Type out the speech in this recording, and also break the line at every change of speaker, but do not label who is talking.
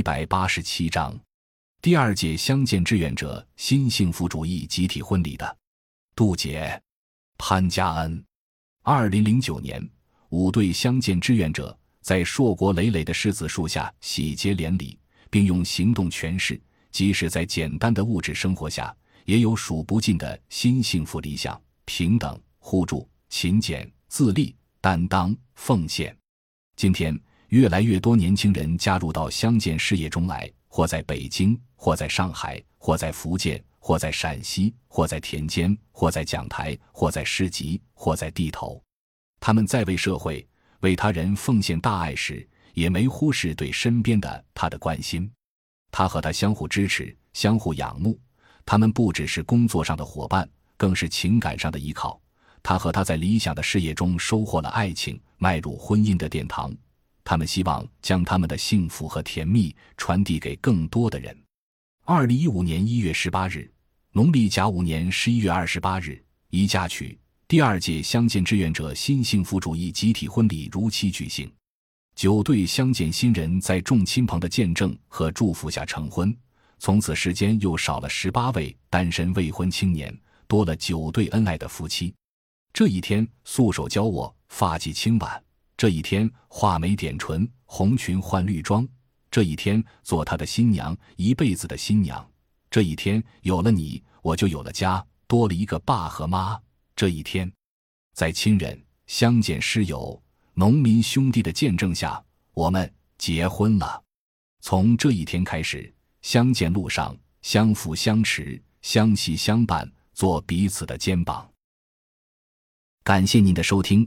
一百八十七章，第二届相见志愿者新幸福主义集体婚礼的杜姐潘家恩。二零零九年，五对相见志愿者在硕果累累的柿子树下喜结连理，并用行动诠释，即使在简单的物质生活下，也有数不尽的新幸福理想：平等、互助、勤俭、自立、担当、奉献。今天。越来越多年轻人加入到相见事业中来，或在北京，或在上海，或在福建，或在陕西，或在田间，或在讲台，或在市集，或在地头。他们在为社会、为他人奉献大爱时，也没忽视对身边的他的关心。他和他相互支持，相互仰慕。他们不只是工作上的伙伴，更是情感上的依靠。他和他在理想的事业中收获了爱情，迈入婚姻的殿堂。他们希望将他们的幸福和甜蜜传递给更多的人。二零一五年一月十八日，农历甲午年十一月二十八日，宜家娶第二届相见志愿者新幸福主义集体婚礼如期举行。九对相见新人在众亲朋的见证和祝福下成婚，从此世间又少了十八位单身未婚青年，多了九对恩爱的夫妻。这一天，素手教我，发髻轻挽。这一天，画眉点唇，红裙换绿装。这一天，做他的新娘，一辈子的新娘。这一天，有了你，我就有了家，多了一个爸和妈。这一天，在亲人、乡间师友、农民兄弟的见证下，我们结婚了。从这一天开始，相见路上相扶相持，相惜相伴，做彼此的肩膀。感谢您的收听。